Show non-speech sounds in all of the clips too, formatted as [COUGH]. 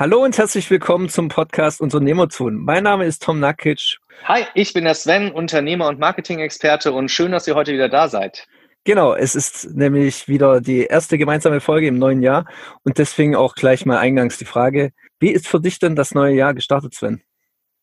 Hallo und herzlich willkommen zum Podcast Unternehmertun. Mein Name ist Tom Nakic. Hi, ich bin der Sven, Unternehmer und Marketing-Experte und schön, dass ihr heute wieder da seid. Genau, es ist nämlich wieder die erste gemeinsame Folge im neuen Jahr und deswegen auch gleich mal eingangs die Frage, wie ist für dich denn das neue Jahr gestartet, Sven?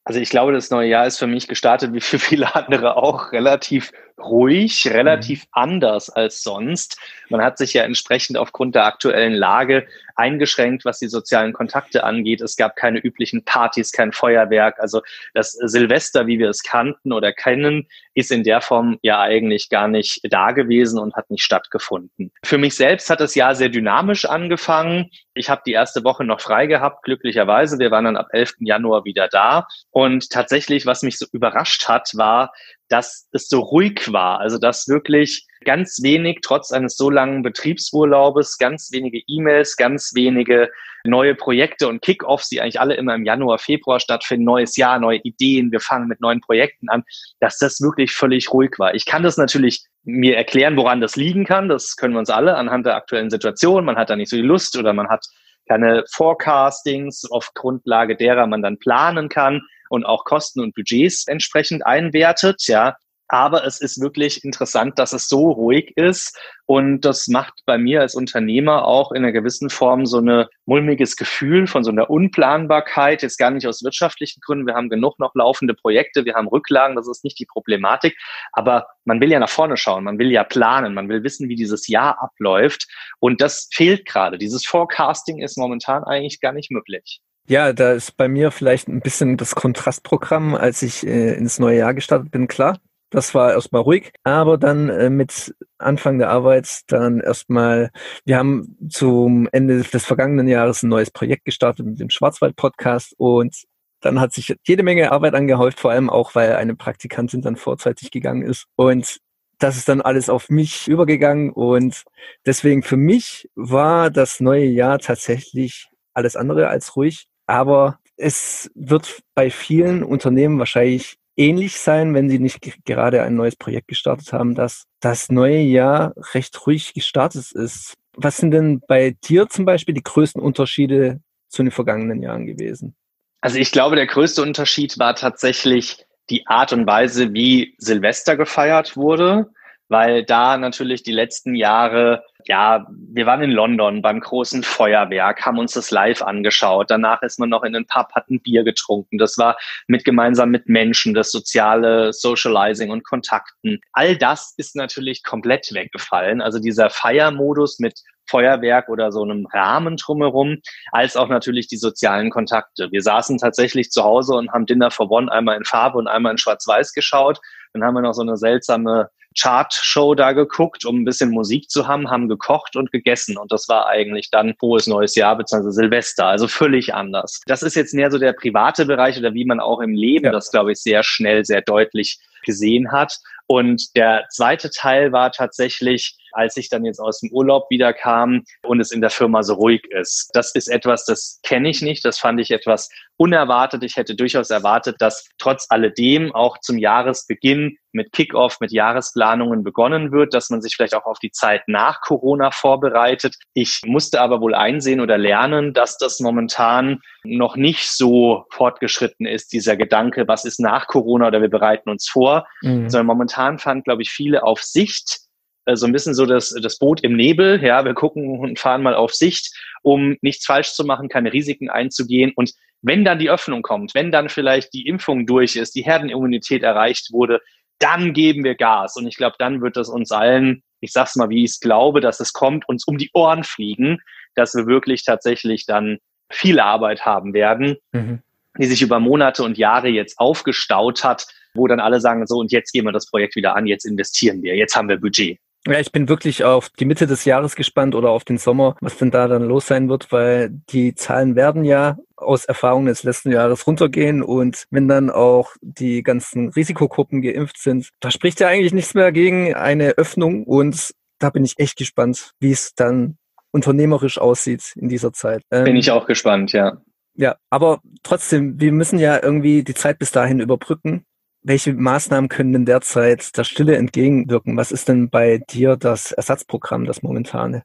Also ich glaube, das neue Jahr ist für mich gestartet, wie für viele andere auch, relativ ruhig, relativ mhm. anders als sonst. Man hat sich ja entsprechend aufgrund der aktuellen Lage eingeschränkt, was die sozialen Kontakte angeht. Es gab keine üblichen Partys, kein Feuerwerk. Also das Silvester, wie wir es kannten oder kennen, ist in der Form ja eigentlich gar nicht da gewesen und hat nicht stattgefunden. Für mich selbst hat das Jahr sehr dynamisch angefangen. Ich habe die erste Woche noch frei gehabt, glücklicherweise. Wir waren dann ab 11. Januar wieder da. Und tatsächlich, was mich so überrascht hat, war, dass es so ruhig war. Also dass wirklich ganz wenig, trotz eines so langen Betriebsurlaubes, ganz wenige E-Mails, ganz wenige neue Projekte und Kickoffs, die eigentlich alle immer im Januar, Februar stattfinden, neues Jahr, neue Ideen, wir fangen mit neuen Projekten an, dass das wirklich völlig ruhig war. Ich kann das natürlich mir erklären, woran das liegen kann. Das können wir uns alle anhand der aktuellen Situation. Man hat da nicht so die Lust oder man hat keine Forecastings, auf Grundlage derer man dann planen kann und auch Kosten und Budgets entsprechend einwertet, ja. Aber es ist wirklich interessant, dass es so ruhig ist. Und das macht bei mir als Unternehmer auch in einer gewissen Form so eine mulmiges Gefühl von so einer Unplanbarkeit. Jetzt gar nicht aus wirtschaftlichen Gründen. Wir haben genug noch laufende Projekte. Wir haben Rücklagen. Das ist nicht die Problematik. Aber man will ja nach vorne schauen. Man will ja planen. Man will wissen, wie dieses Jahr abläuft. Und das fehlt gerade. Dieses Forecasting ist momentan eigentlich gar nicht möglich. Ja, da ist bei mir vielleicht ein bisschen das Kontrastprogramm, als ich äh, ins neue Jahr gestartet bin, klar. Das war erstmal ruhig, aber dann äh, mit Anfang der Arbeit dann erstmal, wir haben zum Ende des vergangenen Jahres ein neues Projekt gestartet mit dem Schwarzwald-Podcast und dann hat sich jede Menge Arbeit angehäuft, vor allem auch, weil eine Praktikantin dann vorzeitig gegangen ist. Und das ist dann alles auf mich übergegangen und deswegen für mich war das neue Jahr tatsächlich alles andere als ruhig. Aber es wird bei vielen Unternehmen wahrscheinlich ähnlich sein, wenn sie nicht gerade ein neues Projekt gestartet haben, dass das neue Jahr recht ruhig gestartet ist. Was sind denn bei dir zum Beispiel die größten Unterschiede zu den vergangenen Jahren gewesen? Also ich glaube, der größte Unterschied war tatsächlich die Art und Weise, wie Silvester gefeiert wurde weil da natürlich die letzten Jahre, ja, wir waren in London beim großen Feuerwerk, haben uns das live angeschaut. Danach ist man noch in den Pub, hat ein Bier getrunken. Das war mit gemeinsam mit Menschen, das soziale Socializing und Kontakten. All das ist natürlich komplett weggefallen. Also dieser Feiermodus mit Feuerwerk oder so einem Rahmen drumherum, als auch natürlich die sozialen Kontakte. Wir saßen tatsächlich zu Hause und haben Dinner for One einmal in Farbe und einmal in Schwarz-Weiß geschaut. Dann haben wir noch so eine seltsame Chart-Show da geguckt, um ein bisschen Musik zu haben, haben gekocht und gegessen. Und das war eigentlich dann frohes neues Jahr bzw. Silvester. Also völlig anders. Das ist jetzt mehr so der private Bereich oder wie man auch im Leben ja. das, glaube ich, sehr schnell, sehr deutlich gesehen hat. Und der zweite Teil war tatsächlich, als ich dann jetzt aus dem Urlaub wieder kam und es in der Firma so ruhig ist. Das ist etwas, das kenne ich nicht. Das fand ich etwas unerwartet. Ich hätte durchaus erwartet, dass trotz alledem auch zum Jahresbeginn mit Kickoff, mit Jahresplanungen begonnen wird, dass man sich vielleicht auch auf die Zeit nach Corona vorbereitet. Ich musste aber wohl einsehen oder lernen, dass das momentan noch nicht so fortgeschritten ist, dieser Gedanke, was ist nach Corona oder wir bereiten uns vor, mhm. sondern momentan fand, glaube ich, viele auf Sicht äh, so ein bisschen so das, das Boot im Nebel. Ja, wir gucken und fahren mal auf Sicht, um nichts falsch zu machen, keine Risiken einzugehen. Und wenn dann die Öffnung kommt, wenn dann vielleicht die Impfung durch ist, die Herdenimmunität erreicht wurde, dann geben wir Gas. Und ich glaube, dann wird das uns allen, ich sag's mal, wie ich es glaube, dass es kommt, uns um die Ohren fliegen, dass wir wirklich tatsächlich dann viel Arbeit haben werden, mhm. die sich über Monate und Jahre jetzt aufgestaut hat, wo dann alle sagen, so, und jetzt gehen wir das Projekt wieder an, jetzt investieren wir, jetzt haben wir Budget. Ja, ich bin wirklich auf die Mitte des Jahres gespannt oder auf den Sommer, was denn da dann los sein wird, weil die Zahlen werden ja aus Erfahrungen des letzten Jahres runtergehen und wenn dann auch die ganzen Risikogruppen geimpft sind, da spricht ja eigentlich nichts mehr gegen eine Öffnung und da bin ich echt gespannt, wie es dann unternehmerisch aussieht in dieser Zeit. Ähm, bin ich auch gespannt, ja. Ja, aber trotzdem, wir müssen ja irgendwie die Zeit bis dahin überbrücken welche Maßnahmen können denn derzeit der Stille entgegenwirken? Was ist denn bei dir das Ersatzprogramm, das momentane?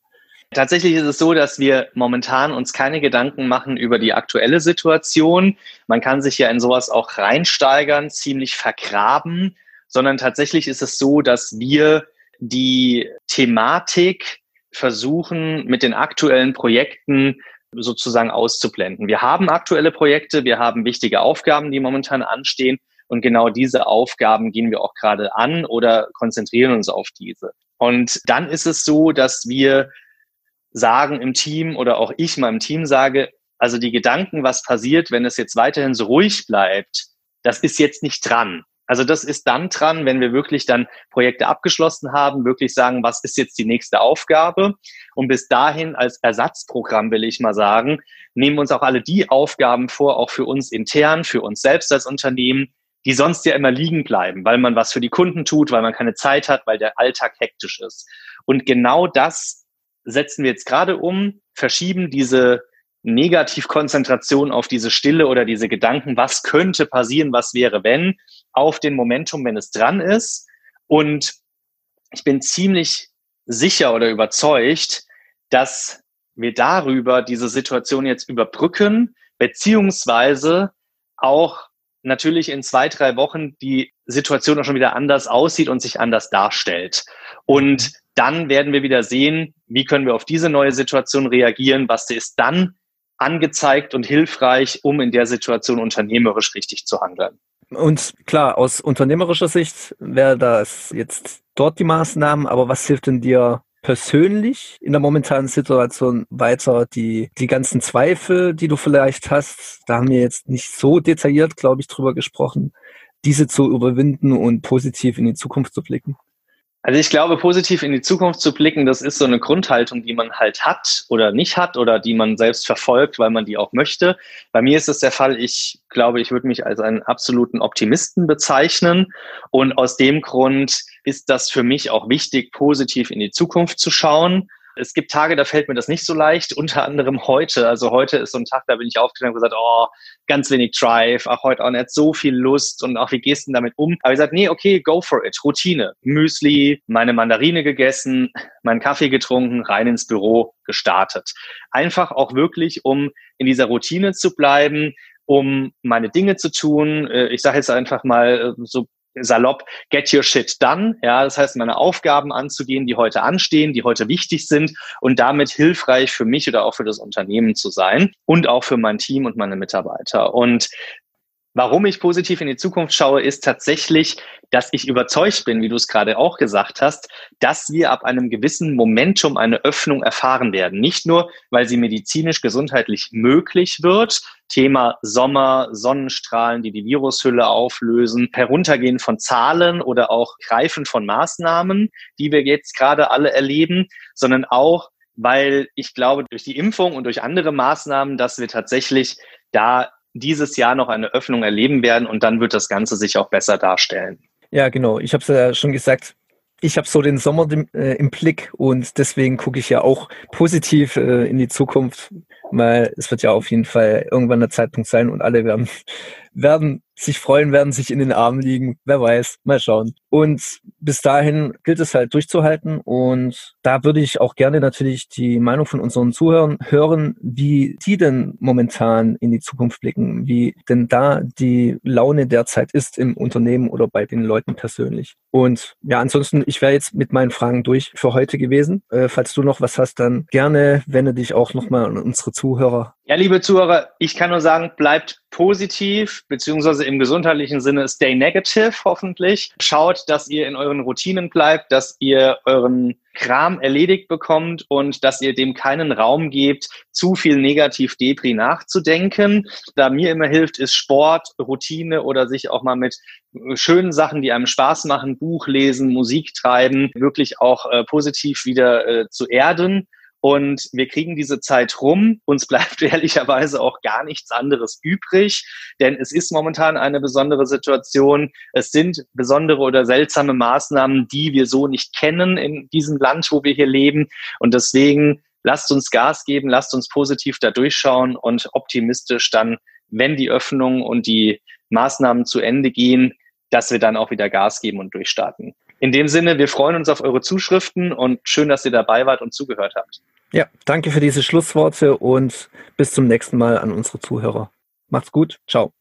Tatsächlich ist es so, dass wir momentan uns keine Gedanken machen über die aktuelle Situation. Man kann sich ja in sowas auch reinsteigern, ziemlich vergraben, sondern tatsächlich ist es so, dass wir die Thematik versuchen, mit den aktuellen Projekten sozusagen auszublenden. Wir haben aktuelle Projekte, wir haben wichtige Aufgaben, die momentan anstehen und genau diese Aufgaben gehen wir auch gerade an oder konzentrieren uns auf diese. Und dann ist es so, dass wir sagen im Team oder auch ich im Team sage, also die Gedanken, was passiert, wenn es jetzt weiterhin so ruhig bleibt, das ist jetzt nicht dran. Also das ist dann dran, wenn wir wirklich dann Projekte abgeschlossen haben, wirklich sagen, was ist jetzt die nächste Aufgabe? Und bis dahin als Ersatzprogramm will ich mal sagen, nehmen uns auch alle die Aufgaben vor, auch für uns intern, für uns selbst als Unternehmen, die sonst ja immer liegen bleiben, weil man was für die Kunden tut, weil man keine Zeit hat, weil der Alltag hektisch ist. Und genau das setzen wir jetzt gerade um, verschieben diese Negativkonzentration auf diese Stille oder diese Gedanken, was könnte passieren, was wäre, wenn, auf den Momentum, wenn es dran ist. Und ich bin ziemlich sicher oder überzeugt, dass wir darüber diese Situation jetzt überbrücken, beziehungsweise auch natürlich in zwei, drei Wochen die Situation auch schon wieder anders aussieht und sich anders darstellt. Und dann werden wir wieder sehen, wie können wir auf diese neue Situation reagieren, was ist dann angezeigt und hilfreich, um in der Situation unternehmerisch richtig zu handeln. Und klar, aus unternehmerischer Sicht wäre das jetzt dort die Maßnahmen, aber was hilft denn dir persönlich in der momentanen Situation weiter die, die ganzen Zweifel, die du vielleicht hast, da haben wir jetzt nicht so detailliert, glaube ich, drüber gesprochen, diese zu überwinden und positiv in die Zukunft zu blicken? Also ich glaube, positiv in die Zukunft zu blicken, das ist so eine Grundhaltung, die man halt hat oder nicht hat oder die man selbst verfolgt, weil man die auch möchte. Bei mir ist es der Fall, ich glaube, ich würde mich als einen absoluten Optimisten bezeichnen. Und aus dem Grund ist das für mich auch wichtig, positiv in die Zukunft zu schauen es gibt Tage, da fällt mir das nicht so leicht, unter anderem heute. Also heute ist so ein Tag, da bin ich aufgestanden und gesagt, oh, ganz wenig Drive, ach, heute auch nicht so viel Lust und auch wie gehst du damit um? Aber ich gesagt, nee, okay, go for it. Routine. Müsli, meine Mandarine gegessen, meinen Kaffee getrunken, rein ins Büro gestartet. Einfach auch wirklich, um in dieser Routine zu bleiben, um meine Dinge zu tun. Äh, ich sage jetzt einfach mal äh, so salopp get your shit done. Ja, das heißt, meine Aufgaben anzugehen, die heute anstehen, die heute wichtig sind und damit hilfreich für mich oder auch für das Unternehmen zu sein und auch für mein Team und meine Mitarbeiter. Und Warum ich positiv in die Zukunft schaue, ist tatsächlich, dass ich überzeugt bin, wie du es gerade auch gesagt hast, dass wir ab einem gewissen Momentum eine Öffnung erfahren werden. Nicht nur, weil sie medizinisch gesundheitlich möglich wird, Thema Sommer, Sonnenstrahlen, die die Virushülle auflösen, Heruntergehen von Zahlen oder auch Greifen von Maßnahmen, die wir jetzt gerade alle erleben, sondern auch, weil ich glaube, durch die Impfung und durch andere Maßnahmen, dass wir tatsächlich da dieses Jahr noch eine Öffnung erleben werden und dann wird das Ganze sich auch besser darstellen. Ja, genau. Ich habe es ja schon gesagt. Ich habe so den Sommer äh, im Blick und deswegen gucke ich ja auch positiv äh, in die Zukunft, weil es wird ja auf jeden Fall irgendwann der Zeitpunkt sein und alle werden, werden sich freuen, werden sich in den Armen liegen. Wer weiß, mal schauen. Und bis dahin gilt es halt durchzuhalten. Und da würde ich auch gerne natürlich die Meinung von unseren Zuhörern hören, wie die denn momentan in die Zukunft blicken, wie denn da die Laune derzeit ist im Unternehmen oder bei den Leuten persönlich. Und ja, ansonsten, ich wäre jetzt mit meinen Fragen durch für heute gewesen. Äh, falls du noch was hast, dann gerne wende dich auch nochmal an unsere Zuhörer ja, liebe Zuhörer, ich kann nur sagen, bleibt positiv, beziehungsweise im gesundheitlichen Sinne stay negative hoffentlich. Schaut, dass ihr in euren Routinen bleibt, dass ihr euren Kram erledigt bekommt und dass ihr dem keinen Raum gebt, zu viel negativ Depri nachzudenken. Da mir immer hilft, ist Sport, Routine oder sich auch mal mit schönen Sachen, die einem Spaß machen, Buch lesen, Musik treiben, wirklich auch äh, positiv wieder äh, zu erden und wir kriegen diese Zeit rum. Uns bleibt [LAUGHS] ehrlicherweise auch gar nichts anderes übrig, denn es ist momentan eine besondere Situation. Es sind besondere oder seltsame Maßnahmen, die wir so nicht kennen in diesem Land, wo wir hier leben. Und deswegen lasst uns Gas geben, lasst uns positiv da durchschauen und optimistisch dann, wenn die Öffnung und die Maßnahmen zu Ende gehen, dass wir dann auch wieder Gas geben und durchstarten. In dem Sinne, wir freuen uns auf eure Zuschriften und schön, dass ihr dabei wart und zugehört habt. Ja, danke für diese Schlussworte und bis zum nächsten Mal an unsere Zuhörer. Macht's gut. Ciao.